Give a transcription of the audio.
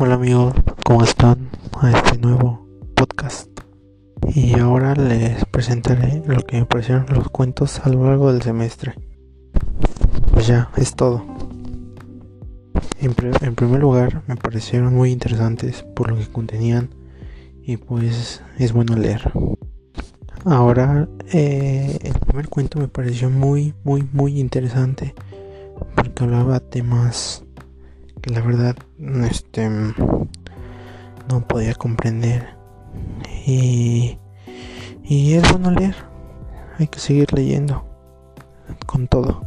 Hola amigos, ¿cómo están? A este nuevo podcast. Y ahora les presentaré lo que me parecieron los cuentos a lo largo del semestre. Pues ya, es todo. En, primer lugar, me parecieron muy interesantes por lo que contenían y pues es bueno leer. Ahora, eh, el primer cuento me pareció muy, muy, muy interesante porque hablaba temas que la verdad este no podía comprender. Y, y es bueno leer. Hay que seguir leyendo con todo